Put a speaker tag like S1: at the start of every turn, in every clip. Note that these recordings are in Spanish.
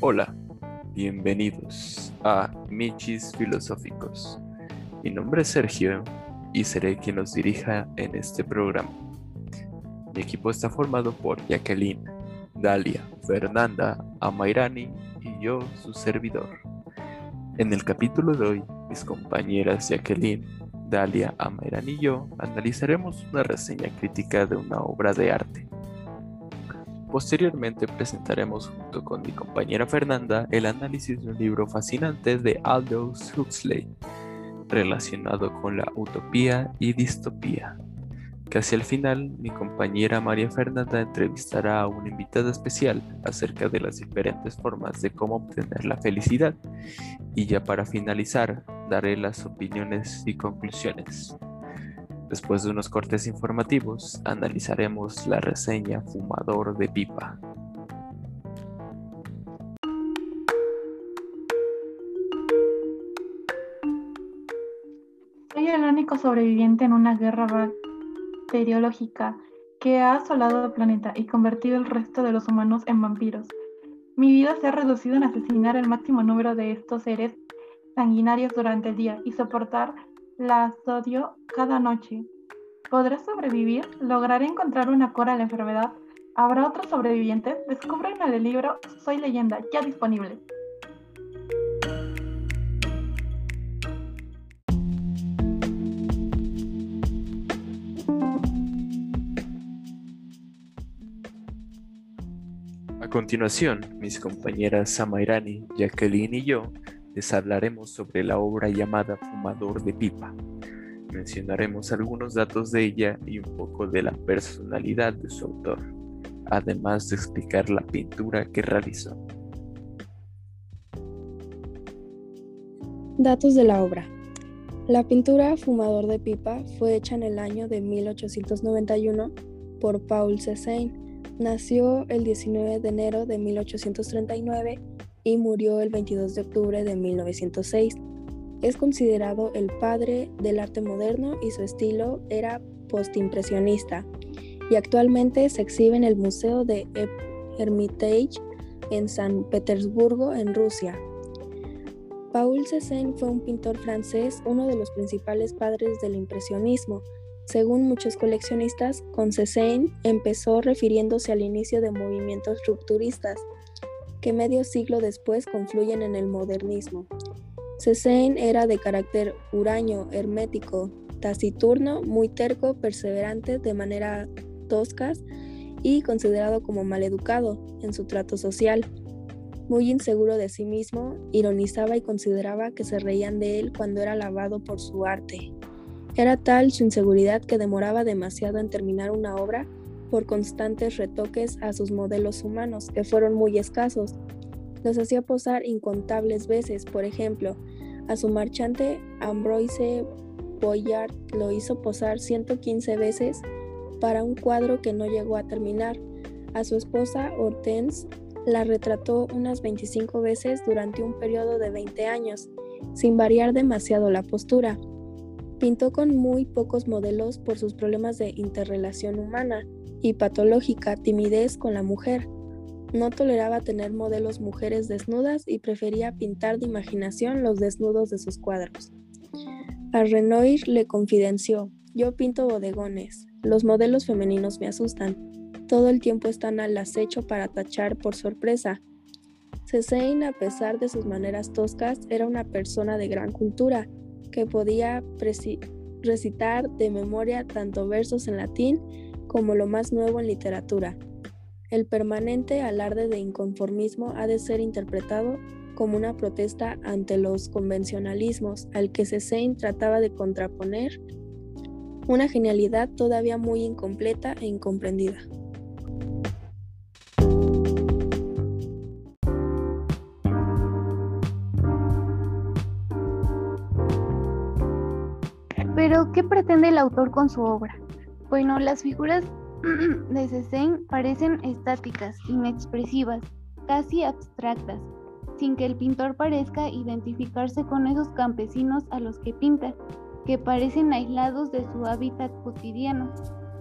S1: Hola, bienvenidos a Michis Filosóficos. Mi nombre es Sergio y seré quien los dirija en este programa. Mi equipo está formado por Jacqueline, Dalia, Fernanda, Amairani y yo, su servidor. En el capítulo de hoy, mis compañeras Jacqueline, Dalia, Amairani y yo analizaremos una reseña crítica de una obra de arte. Posteriormente presentaremos junto con mi compañera Fernanda el análisis de un libro fascinante de Aldous Huxley relacionado con la utopía y distopía. Casi al final, mi compañera María Fernanda entrevistará a una invitada especial acerca de las diferentes formas de cómo obtener la felicidad. Y ya para finalizar, daré las opiniones y conclusiones. Después de unos cortes informativos, analizaremos la reseña Fumador de Pipa.
S2: Soy el único sobreviviente en una guerra bacteriológica que ha asolado el planeta y convertido el resto de los humanos en vampiros. Mi vida se ha reducido en asesinar el máximo número de estos seres sanguinarios durante el día y soportar la asodio cada noche. ¿Podré sobrevivir? ¿Lograré encontrar una cura a la enfermedad? ¿Habrá otros sobrevivientes? Descubren en el libro Soy leyenda, ya disponible.
S1: A continuación, mis compañeras Samairani, Jacqueline y yo les hablaremos sobre la obra llamada Fumador de Pipa. Mencionaremos algunos datos de ella y un poco de la personalidad de su autor, además de explicar la pintura que realizó.
S3: Datos de la obra. La pintura Fumador de Pipa fue hecha en el año de 1891 por Paul Cézanne. Nació el 19 de enero de 1839 y murió el 22 de octubre de 1906. Es considerado el padre del arte moderno y su estilo era postimpresionista y actualmente se exhibe en el Museo de Hermitage en San Petersburgo, en Rusia. Paul Cézanne fue un pintor francés, uno de los principales padres del impresionismo. Según muchos coleccionistas, con Cézanne empezó refiriéndose al inicio de movimientos rupturistas que medio siglo después confluyen en el modernismo. Cézanne era de carácter huraño, hermético, taciturno, muy terco, perseverante de manera toscas y considerado como maleducado en su trato social. Muy inseguro de sí mismo, ironizaba y consideraba que se reían de él cuando era alabado por su arte. Era tal su inseguridad que demoraba demasiado en terminar una obra por constantes retoques a sus modelos humanos, que fueron muy escasos. Los hacía posar incontables veces, por ejemplo, a su marchante Ambroise Boyard lo hizo posar 115 veces para un cuadro que no llegó a terminar. A su esposa Hortense la retrató unas 25 veces durante un periodo de 20 años, sin variar demasiado la postura. Pintó con muy pocos modelos por sus problemas de interrelación humana y patológica timidez con la mujer. No toleraba tener modelos mujeres desnudas y prefería pintar de imaginación los desnudos de sus cuadros. A Renoir le confidenció, yo pinto bodegones, los modelos femeninos me asustan, todo el tiempo están al acecho para tachar por sorpresa. Cézanne, a pesar de sus maneras toscas, era una persona de gran cultura, que podía recitar de memoria tanto versos en latín como lo más nuevo en literatura. El permanente alarde de inconformismo ha de ser interpretado como una protesta ante los convencionalismos al que Cézanne trataba de contraponer una genialidad todavía muy incompleta e incomprendida.
S4: Pero, ¿qué pretende el autor con su obra? Bueno, las figuras de Cézanne parecen estáticas, inexpresivas, casi abstractas, sin que el pintor parezca identificarse con esos campesinos a los que pinta, que parecen aislados de su hábitat cotidiano.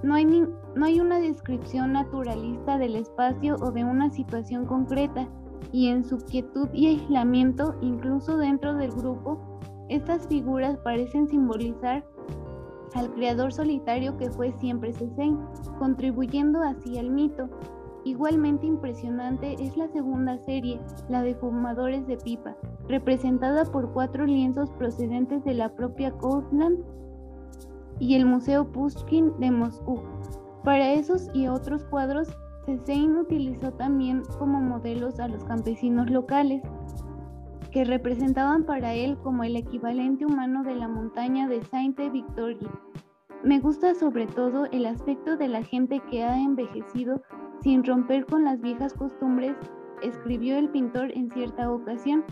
S4: No hay, no hay una descripción naturalista del espacio o de una situación concreta, y en su quietud y aislamiento, incluso dentro del grupo, estas figuras parecen simbolizar al creador solitario que fue siempre Cézanne, contribuyendo así al mito. Igualmente impresionante es la segunda serie, la de Fumadores de Pipa, representada por cuatro lienzos procedentes de la propia Courtland y el Museo Pushkin de Moscú. Para esos y otros cuadros, Cézanne utilizó también como modelos a los campesinos locales, que representaban para él como el equivalente humano de la montaña de Sainte-Victorie. Me gusta sobre todo el aspecto de la gente que ha envejecido sin romper con las viejas costumbres, escribió el pintor en cierta ocasión.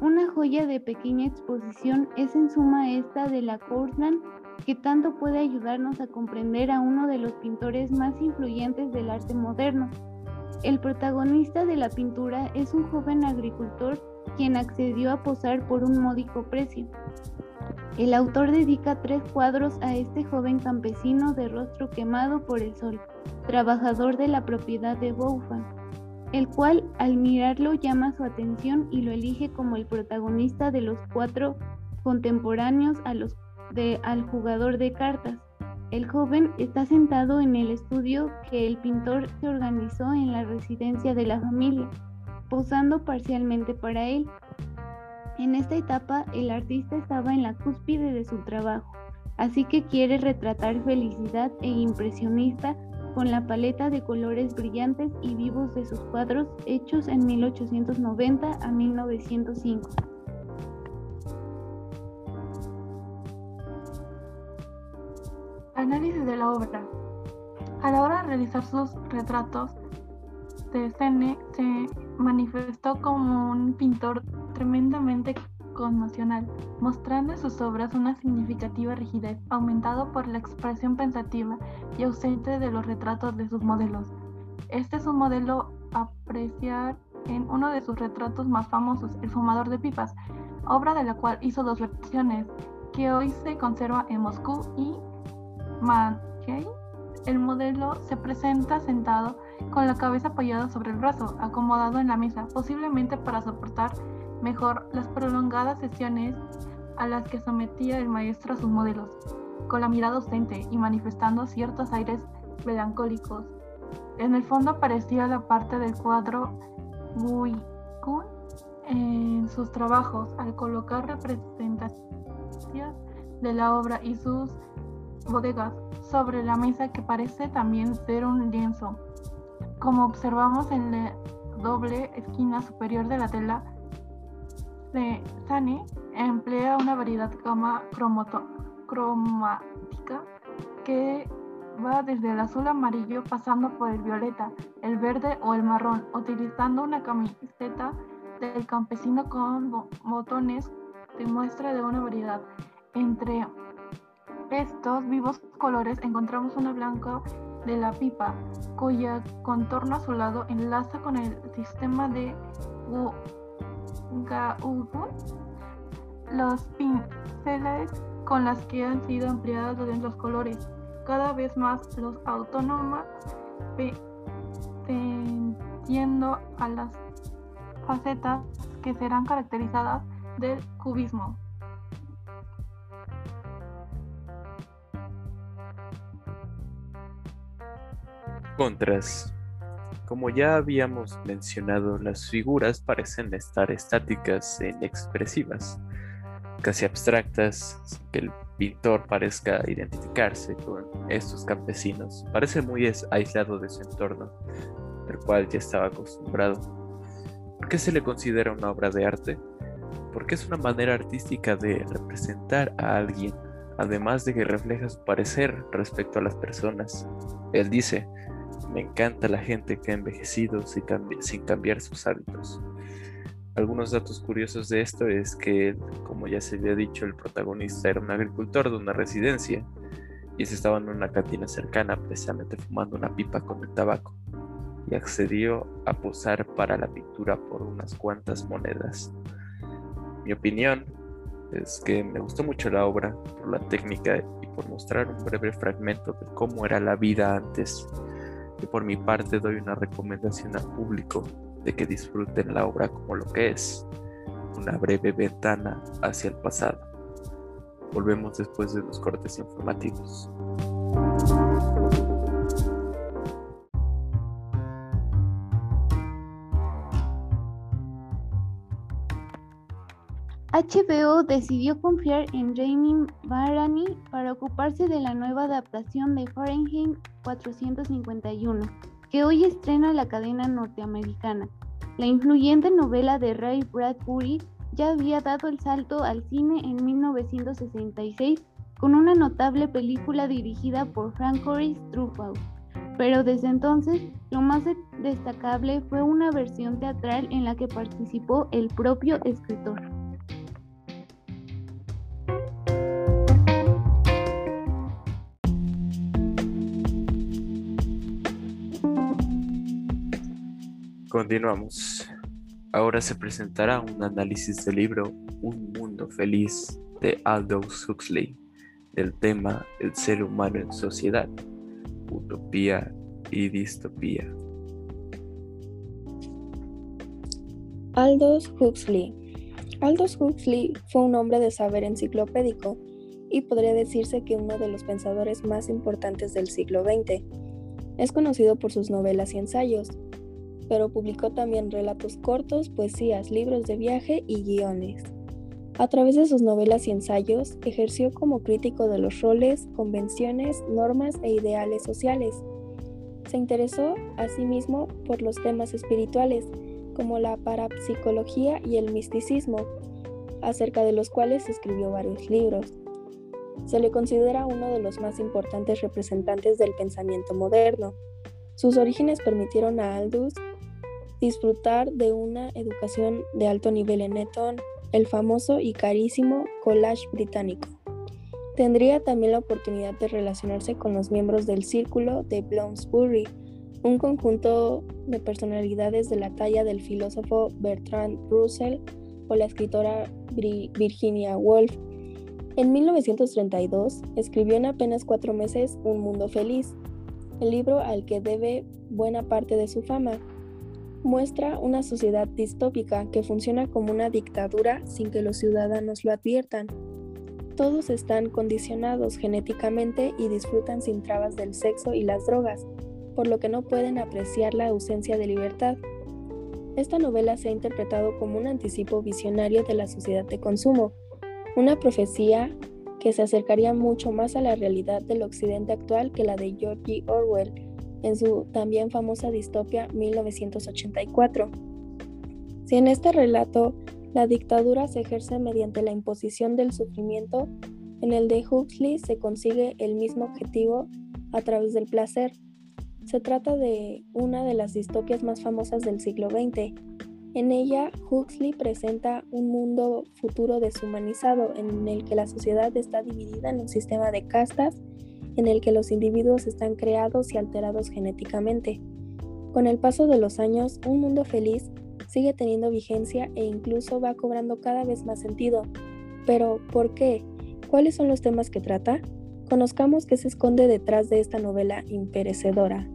S4: Una joya de pequeña exposición es en suma esta de la Courtland que tanto puede ayudarnos a comprender a uno de los pintores más influyentes del arte moderno. El protagonista de la pintura es un joven agricultor quien accedió a posar por un módico precio. El autor dedica tres cuadros a este joven campesino de rostro quemado por el sol, trabajador de la propiedad de Bouffan, el cual al mirarlo llama su atención y lo elige como el protagonista de los cuatro contemporáneos al jugador de cartas. El joven está sentado en el estudio que el pintor se organizó en la residencia de la familia, posando parcialmente para él. En esta etapa el artista estaba en la cúspide de su trabajo, así que quiere retratar felicidad e impresionista con la paleta de colores brillantes y vivos de sus cuadros hechos en 1890 a 1905.
S2: Análisis de la obra. A la hora de realizar sus retratos, Cene se manifestó como un pintor tremendamente conmocional, mostrando en sus obras una significativa rigidez, aumentado por la expresión pensativa y ausente de los retratos de sus modelos. Este es un modelo a apreciar en uno de sus retratos más famosos, El fumador de pipas, obra de la cual hizo dos versiones, que hoy se conserva en Moscú y Mankey, el modelo se presenta sentado con la cabeza apoyada sobre el brazo, acomodado en la mesa, posiblemente para soportar mejor las prolongadas sesiones a las que sometía el maestro a sus modelos, con la mirada ausente y manifestando ciertos aires melancólicos. En el fondo aparecía la parte del cuadro Kun en sus trabajos al colocar representaciones de la obra y sus bodegas sobre la mesa que parece también ser un lienzo. Como observamos en la doble esquina superior de la tela, de Sane emplea una variedad gama cromática que va desde el azul amarillo pasando por el violeta, el verde o el marrón, utilizando una camiseta del campesino con botones de muestra de una variedad. Entre estos vivos colores encontramos una blanca de la pipa, cuya contorno azulado enlaza con el sistema de Gauguin. Los pinceles con las que han sido ampliados los colores, cada vez más los autónomos tendiendo a las facetas que serán caracterizadas del cubismo.
S1: Contras. Como ya habíamos mencionado, las figuras parecen estar estáticas e inexpresivas, casi abstractas, sin que el pintor parezca identificarse con estos campesinos. Parece muy aislado de su entorno, al cual ya estaba acostumbrado. ¿Por qué se le considera una obra de arte? Porque es una manera artística de representar a alguien, además de que refleja su parecer respecto a las personas. Él dice, me encanta la gente que ha envejecido sin, cambiar sus hábitos. Algunos datos curiosos de esto es que, como ya se había dicho, el protagonista era un agricultor de una residencia y se estaba en una cantina cercana precisamente fumando una pipa con el tabaco y accedió a posar para la pintura por unas cuantas monedas. Mi opinión es que me gustó mucho la obra por la técnica y por mostrar un breve fragmento de cómo era la vida antes por mi parte doy una recomendación al público de que disfruten la obra como lo que es, una breve ventana hacia el pasado. Volvemos después de los cortes informativos.
S4: HBO decidió confiar en Jamie Barani para ocuparse de la nueva adaptación de Fahrenheit 451, que hoy estrena la cadena norteamericana. La influyente novela de Ray Bradbury ya había dado el salto al cine en 1966 con una notable película dirigida por Francois Truffaut. Pero desde entonces, lo más destacable fue una versión teatral en la que participó el propio escritor.
S1: Continuamos. Ahora se presentará un análisis del libro Un Mundo Feliz de Aldous Huxley, del tema El ser humano en sociedad, utopía y distopía.
S3: Aldous Huxley. Aldous Huxley fue un hombre de saber enciclopédico y podría decirse que uno de los pensadores más importantes del siglo XX. Es conocido por sus novelas y ensayos, pero publicó también relatos cortos, poesías, libros de viaje y guiones. A través de sus novelas y ensayos, ejerció como crítico de los roles, convenciones, normas e ideales sociales. Se interesó, asimismo, por los temas espirituales, como la parapsicología y el misticismo, acerca de los cuales escribió varios libros. Se le considera uno de los más importantes representantes del pensamiento moderno. Sus orígenes permitieron a Aldous disfrutar de una educación de alto nivel en Eton, el famoso y carísimo College Británico. Tendría también la oportunidad de relacionarse con los miembros del Círculo de Bloomsbury, un conjunto de personalidades de la talla del filósofo Bertrand Russell o la escritora Virginia Woolf. En 1932 escribió en apenas cuatro meses Un Mundo Feliz, el libro al que debe buena parte de su fama muestra una sociedad distópica que funciona como una dictadura sin que los ciudadanos lo adviertan. Todos están condicionados genéticamente y disfrutan sin trabas del sexo y las drogas, por lo que no pueden apreciar la ausencia de libertad. Esta novela se ha interpretado como un anticipo visionario de la sociedad de consumo, una profecía que se acercaría mucho más a la realidad del occidente actual que la de George Orwell, en su también famosa distopia 1984. Si en este relato la dictadura se ejerce mediante la imposición del sufrimiento, en el de Huxley se consigue el mismo objetivo a través del placer. Se trata de una de las distopias más famosas del siglo XX. En ella, Huxley presenta un mundo futuro deshumanizado en el que la sociedad está dividida en un sistema de castas en el que los individuos están creados y alterados genéticamente. Con el paso de los años, un mundo feliz sigue teniendo vigencia e incluso va cobrando cada vez más sentido. Pero, ¿por qué? ¿Cuáles son los temas que trata? Conozcamos qué se esconde detrás de esta novela imperecedora.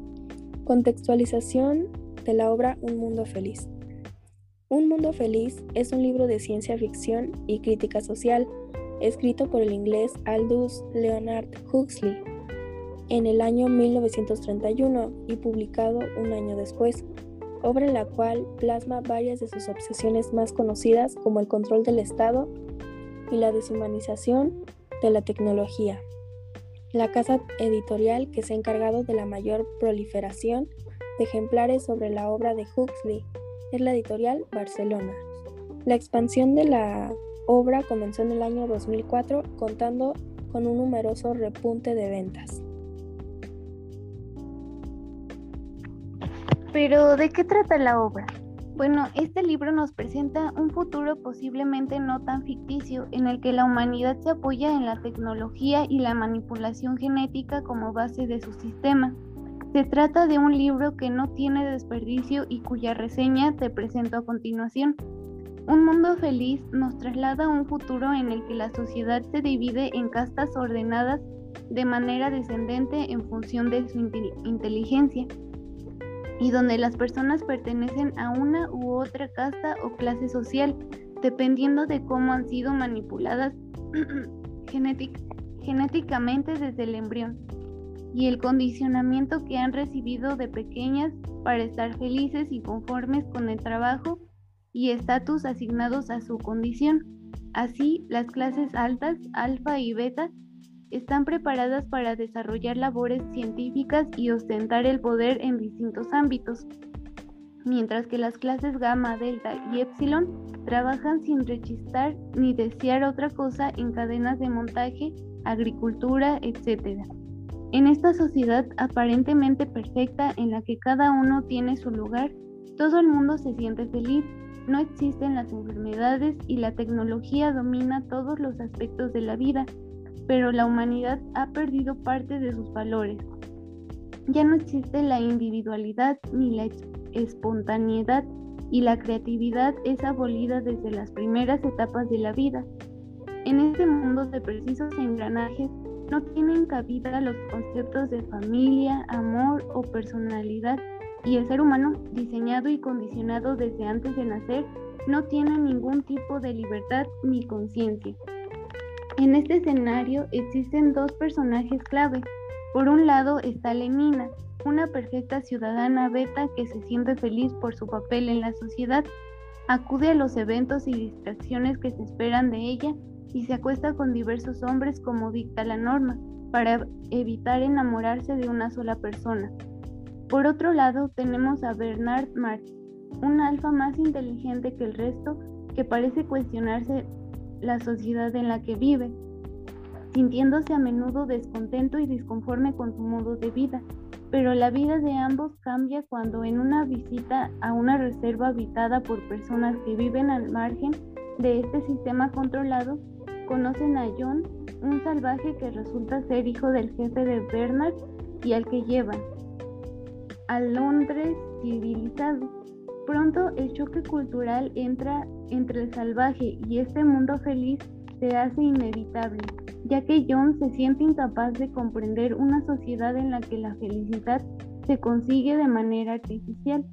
S3: Contextualización de la obra Un Mundo Feliz. Un Mundo Feliz es un libro de ciencia ficción y crítica social escrito por el inglés Aldous Leonard Huxley en el año 1931 y publicado un año después, obra en la cual plasma varias de sus obsesiones más conocidas como el control del Estado y la deshumanización de la tecnología. La casa editorial que se ha encargado de la mayor proliferación de ejemplares sobre la obra de Huxley es la editorial Barcelona. La expansión de la obra comenzó en el año 2004 contando con un numeroso repunte de ventas.
S4: Pero, ¿de qué trata la obra? Bueno, este libro nos presenta un futuro posiblemente no tan ficticio, en el que la humanidad se apoya en la tecnología y la manipulación genética como base de su sistema. Se trata de un libro que no tiene desperdicio y cuya reseña te presento a continuación. Un mundo feliz nos traslada a un futuro en el que la sociedad se divide en castas ordenadas de manera descendente en función de su inteligencia. y donde las personas pertenecen a una u otra casta o clase social, dependiendo de cómo han sido manipuladas genéticamente desde el embrión y el condicionamiento que han recibido de pequeñas para estar felices y conformes con el trabajo y estatus asignados a su condición. Así, las clases altas, alfa y beta, están preparadas para desarrollar labores científicas y ostentar el poder en distintos ámbitos, mientras que las clases gamma, delta y epsilon trabajan sin rechistar ni desear otra cosa en cadenas de montaje, agricultura, etc. En esta sociedad aparentemente perfecta en la que cada uno tiene su lugar, todo el mundo se siente feliz, no existen las enfermedades y la tecnología domina todos los aspectos de la vida, pero la humanidad ha perdido parte de sus valores. Ya no existe la individualidad ni la espontaneidad y la creatividad es abolida desde las primeras etapas de la vida. En este mundo de precisos engranajes no tienen cabida los conceptos de familia, amor o personalidad y el ser humano, diseñado y condicionado desde antes de nacer, no tiene ningún tipo de libertad ni conciencia. En este escenario existen dos personajes clave. Por un lado está Lenina, una perfecta ciudadana beta que se siente feliz por su papel en la sociedad, acude a los eventos y distracciones que se esperan de ella y se acuesta con diversos hombres como dicta la norma, para evitar enamorarse de una sola persona. Por otro lado, tenemos a Bernard Marx, un alfa más inteligente que el resto que parece cuestionarse la sociedad en la que vive, sintiéndose a menudo descontento y disconforme con su modo de vida. Pero la vida de ambos cambia cuando en una visita a una reserva habitada por personas que viven al margen de este sistema controlado, conocen a John, un salvaje que resulta ser hijo del jefe de Bernard y al que llevan a Londres civilizado. Pronto el choque cultural entra entre el salvaje y este mundo feliz se hace inevitable, ya que John se siente incapaz de comprender una sociedad en la que la felicidad se consigue de manera artificial,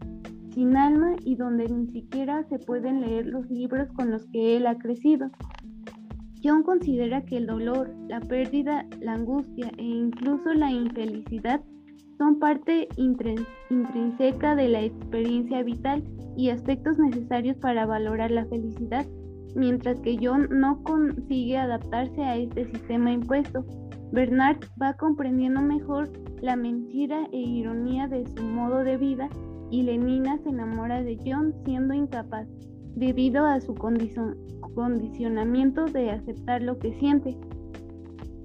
S4: sin alma y donde ni siquiera se pueden leer los libros con los que él ha crecido. John considera que el dolor, la pérdida, la angustia e incluso la infelicidad son parte intrínseca de la experiencia vital y aspectos necesarios para valorar la felicidad, mientras que John no consigue adaptarse a este sistema impuesto. Bernard va comprendiendo mejor la mentira e ironía de su modo de vida y Lenina se enamora de John siendo incapaz, debido a su condicionamiento de aceptar lo que siente.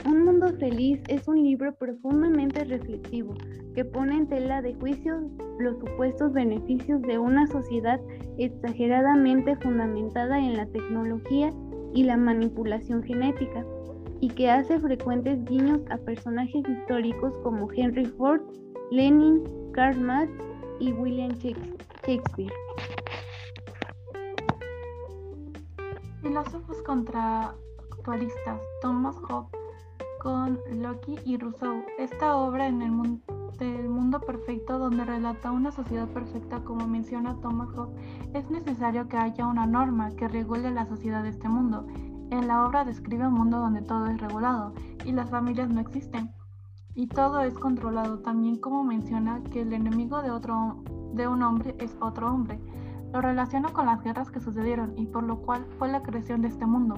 S4: Un mundo feliz es un libro profundamente reflexivo que pone en tela de juicio los supuestos beneficios de una sociedad exageradamente fundamentada en la tecnología y la manipulación genética, y que hace frecuentes guiños a personajes históricos como Henry Ford, Lenin, Karl Marx y William Shakespeare.
S2: Filósofos contractualistas Thomas Hobbes con Locke y Rousseau. Esta obra en el mundo del mundo perfecto donde relata una sociedad perfecta como menciona Thomas Hobbes, es necesario que haya una norma que regule la sociedad de este mundo. En la obra describe un mundo donde todo es regulado y las familias no existen y todo es controlado, también como menciona que el enemigo de otro de un hombre es otro hombre. Lo relaciona con las guerras que sucedieron y por lo cual fue la creación de este mundo.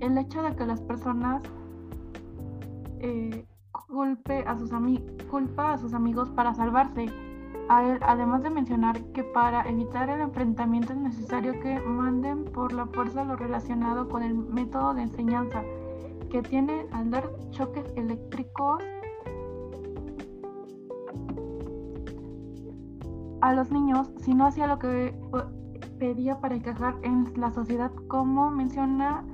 S2: El hecho de que las personas eh, culpe a sus culpa a sus amigos para salvarse. A él, además de mencionar que para evitar el enfrentamiento es necesario que manden por la fuerza lo relacionado con el método de enseñanza, que tiene al dar choques eléctricos a los niños si no hacía lo que pedía para encajar en la sociedad, como menciona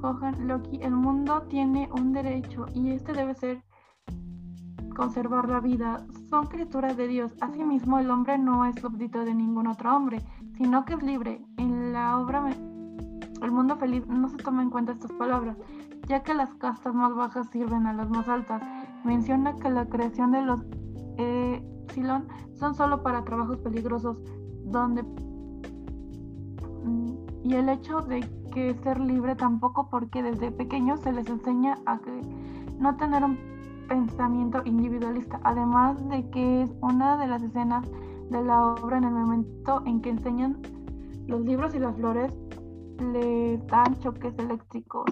S2: Cojan Loki, el mundo tiene un derecho y este debe ser conservar la vida. Son criaturas de Dios. Asimismo, el hombre no es súbdito de ningún otro hombre, sino que es libre. En la obra El mundo feliz no se toma en cuenta estas palabras, ya que las castas más bajas sirven a las más altas. Menciona que la creación de los Epsilon son solo para trabajos peligrosos, donde y el hecho de que ser libre tampoco porque desde pequeños se les enseña a que no tener un pensamiento individualista, además de que es una de las escenas de la obra en el momento en que enseñan los libros y las flores le dan choques eléctricos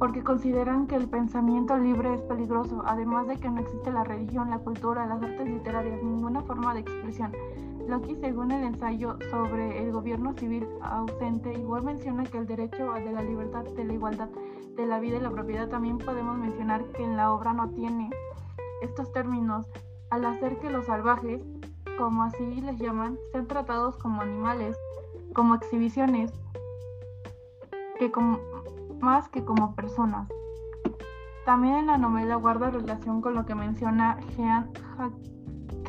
S2: porque consideran que el pensamiento libre es peligroso, además de que no existe la religión, la cultura, las artes literarias, ninguna forma de expresión. Loki, según el ensayo sobre el gobierno civil ausente, igual menciona que el derecho de la libertad, de la igualdad, de la vida y la propiedad también podemos mencionar que en la obra no tiene estos términos, al hacer que los salvajes, como así les llaman, sean tratados como animales, como exhibiciones, que más que como personas. También en la novela guarda relación con lo que menciona Jean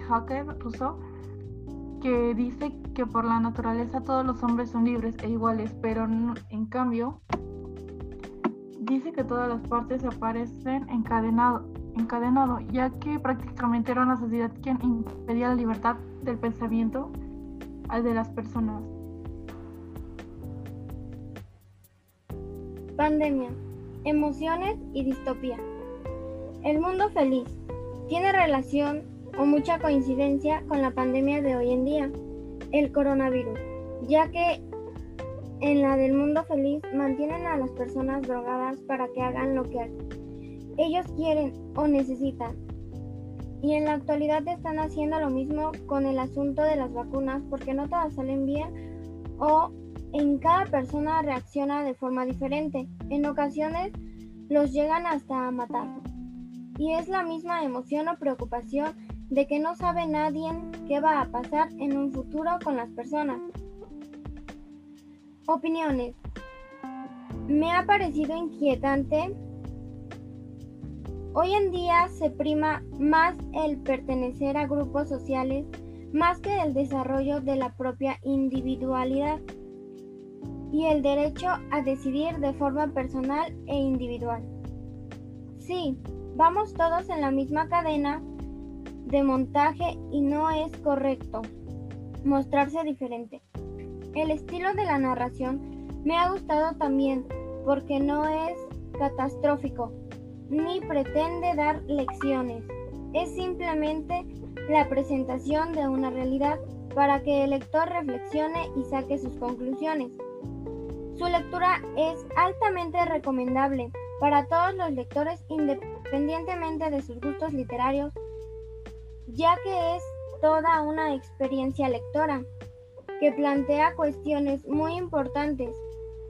S2: Jacques Rousseau, que dice que por la naturaleza todos los hombres son libres e iguales, pero en cambio dice que todas las partes aparecen encadenado, encadenado, ya que prácticamente era una sociedad quien impedía la libertad del pensamiento al de las personas.
S5: Pandemia, emociones y distopía. El mundo feliz tiene relación o mucha coincidencia con la pandemia de hoy en día, el coronavirus, ya que en la del mundo feliz mantienen a las personas drogadas para que hagan lo que ellos quieren o necesitan. Y en la actualidad están haciendo lo mismo con el asunto de las vacunas porque no todas salen bien o en cada persona reacciona de forma diferente. En ocasiones los llegan hasta a matar. Y es la misma emoción o preocupación de que no sabe nadie qué va a pasar en un futuro con las personas. Opiniones. Me ha parecido inquietante. Hoy en día se prima más el pertenecer a grupos sociales más que el desarrollo de la propia individualidad y el derecho a decidir de forma personal e individual. Sí, vamos todos en la misma cadena de montaje y no es correcto mostrarse diferente. El estilo de la narración me ha gustado también porque no es catastrófico ni pretende dar lecciones. Es simplemente la presentación de una realidad para que el lector reflexione y saque sus conclusiones. Su lectura es altamente recomendable para todos los lectores independientemente de sus gustos literarios, ya que es toda una experiencia lectora que plantea cuestiones muy importantes,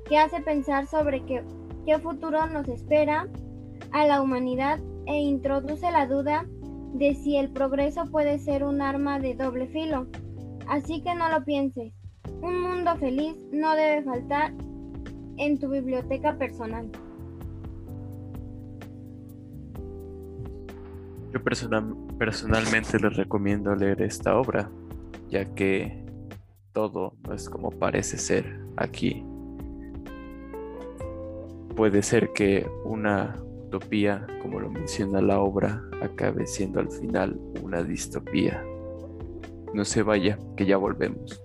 S5: que hace pensar sobre qué, futuro nos espera a la humanidad e introduce la duda de si el progreso puede ser un arma de doble filo. Así que no lo pienses. Un mundo feliz no debe faltar en tu biblioteca personal?
S1: Yo personalmente les recomiendo leer esta obra, ya que todo no es como parece ser aquí. Puede ser que una utopía, como lo menciona la obra, acabe siendo al final una distopía. No se vaya, que ya volvemos.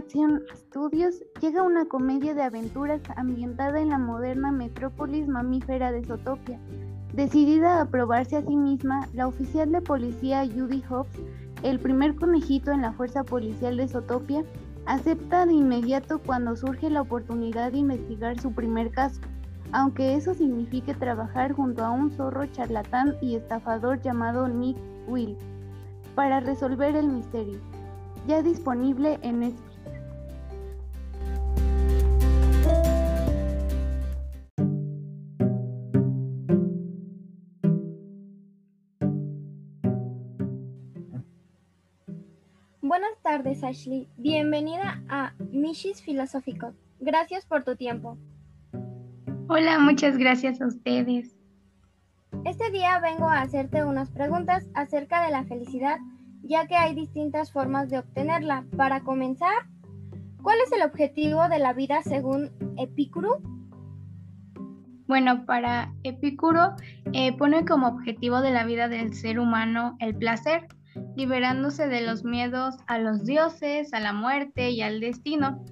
S4: Studios llega una comedia de aventuras ambientada en la moderna metrópolis mamífera de Zootopia. Decidida a probarse a sí misma, la oficial de policía Judy Hobbs, el primer conejito en la fuerza policial de Zootopia, acepta de inmediato cuando surge la oportunidad de investigar su primer caso, aunque eso signifique trabajar junto a un zorro charlatán y estafador llamado Nick Will para resolver el misterio ya disponible en Netflix.
S5: Buenas tardes, Ashley. Bienvenida a Mishis Filosófico. Gracias por tu tiempo.
S6: Hola, muchas gracias a ustedes.
S5: Este día vengo a hacerte unas preguntas acerca de la felicidad ya que hay distintas formas de obtenerla. Para comenzar, ¿cuál es el objetivo de la vida según Epicuro?
S6: Bueno, para Epicuro eh, pone como objetivo de la vida del ser humano el placer, liberándose de los miedos a los dioses, a la muerte y al destino,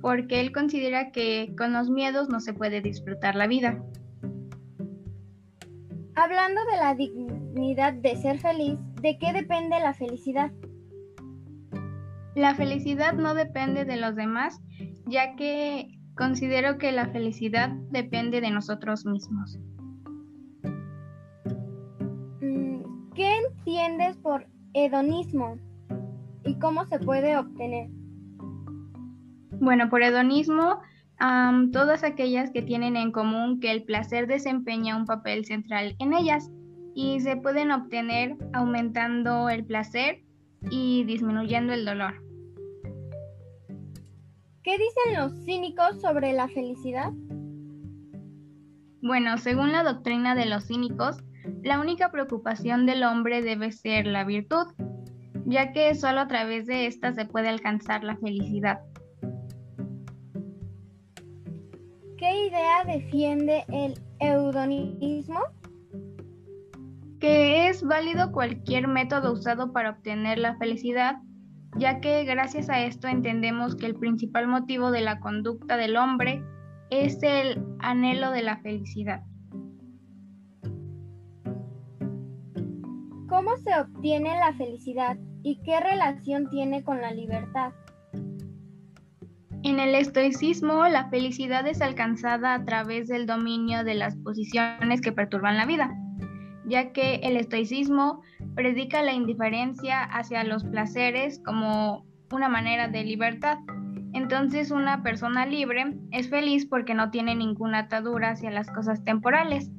S6: porque él considera que con los miedos no se puede disfrutar la vida.
S5: Hablando de la dignidad de ser feliz, ¿de qué depende la felicidad?
S6: La felicidad no depende de los demás, ya que considero que la felicidad depende de nosotros mismos.
S5: Mm, ¿Qué entiendes por hedonismo y cómo se puede obtener?
S6: Bueno, por hedonismo, todas aquellas que tienen en común que el placer desempeña un papel central en ellas y se pueden obtener aumentando el placer y disminuyendo el dolor.
S5: ¿Qué dicen los cínicos sobre la felicidad?
S6: Bueno, según la doctrina de los cínicos, la única preocupación del hombre debe ser la virtud, ya que solo a través de ésta se puede alcanzar la felicidad.
S5: ¿Qué idea defiende el eudonismo?
S6: Que es válido cualquier método usado para obtener la felicidad, ya que gracias a esto entendemos que el principal motivo de la conducta del hombre es el anhelo de la felicidad.
S5: ¿Cómo se obtiene la felicidad y qué relación tiene con la libertad?
S6: En el estoicismo, la felicidad es alcanzada a través del dominio de las posiciones que perturban la vida, ya que el estoicismo predica la indiferencia hacia los placeres como una manera de libertad. Entonces una persona libre es feliz porque no tiene ninguna atadura hacia las cosas temporales.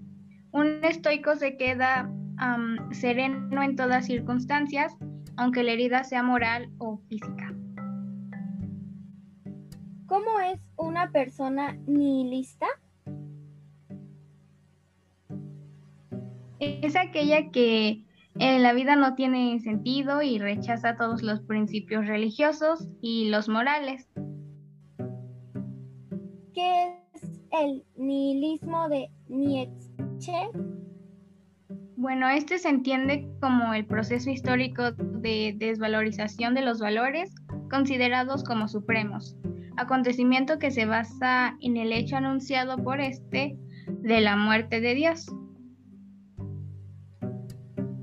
S6: Un estoico se queda sereno en todas circunstancias, aunque la herida sea moral o física.
S5: ¿Cómo es una persona nihilista?
S6: Es aquella que en la vida no tiene sentido y rechaza todos los principios religiosos y los morales.
S5: ¿Qué es el nihilismo de Nietzsche?
S6: Bueno, este se entiende como el proceso histórico de desvalorización de los valores considerados como supremos, acontecimiento que se basa en el hecho anunciado por este de la muerte de Dios.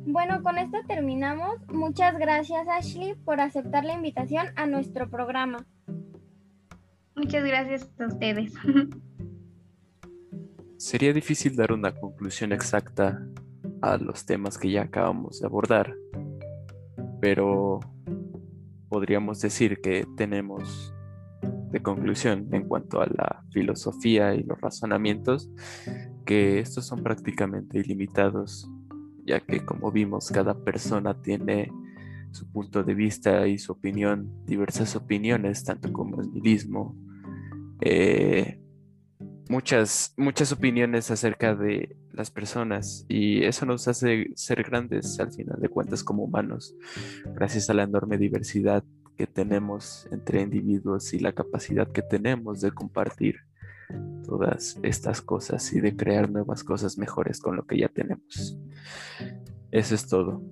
S5: Bueno, con esto terminamos. Muchas gracias Ashley por aceptar la invitación a nuestro programa.
S6: Muchas gracias a ustedes.
S1: Sería difícil dar una conclusión exacta los temas que ya acabamos de abordar, pero podríamos decir que tenemos de conclusión en cuanto a la filosofía y los razonamientos, que estos son prácticamente ilimitados, ya que como vimos, cada persona tiene su punto de vista y su opinión, diversas opiniones, tanto como el nihilismo, eh, muchas, muchas opiniones acerca de las personas y eso nos hace ser grandes al final de cuentas como humanos, gracias a la enorme diversidad que tenemos entre individuos y la capacidad que tenemos de compartir todas estas cosas y de crear nuevas cosas mejores con lo que ya tenemos. Eso es todo.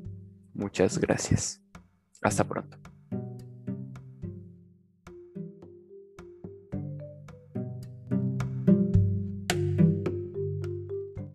S1: Muchas gracias. Hasta pronto.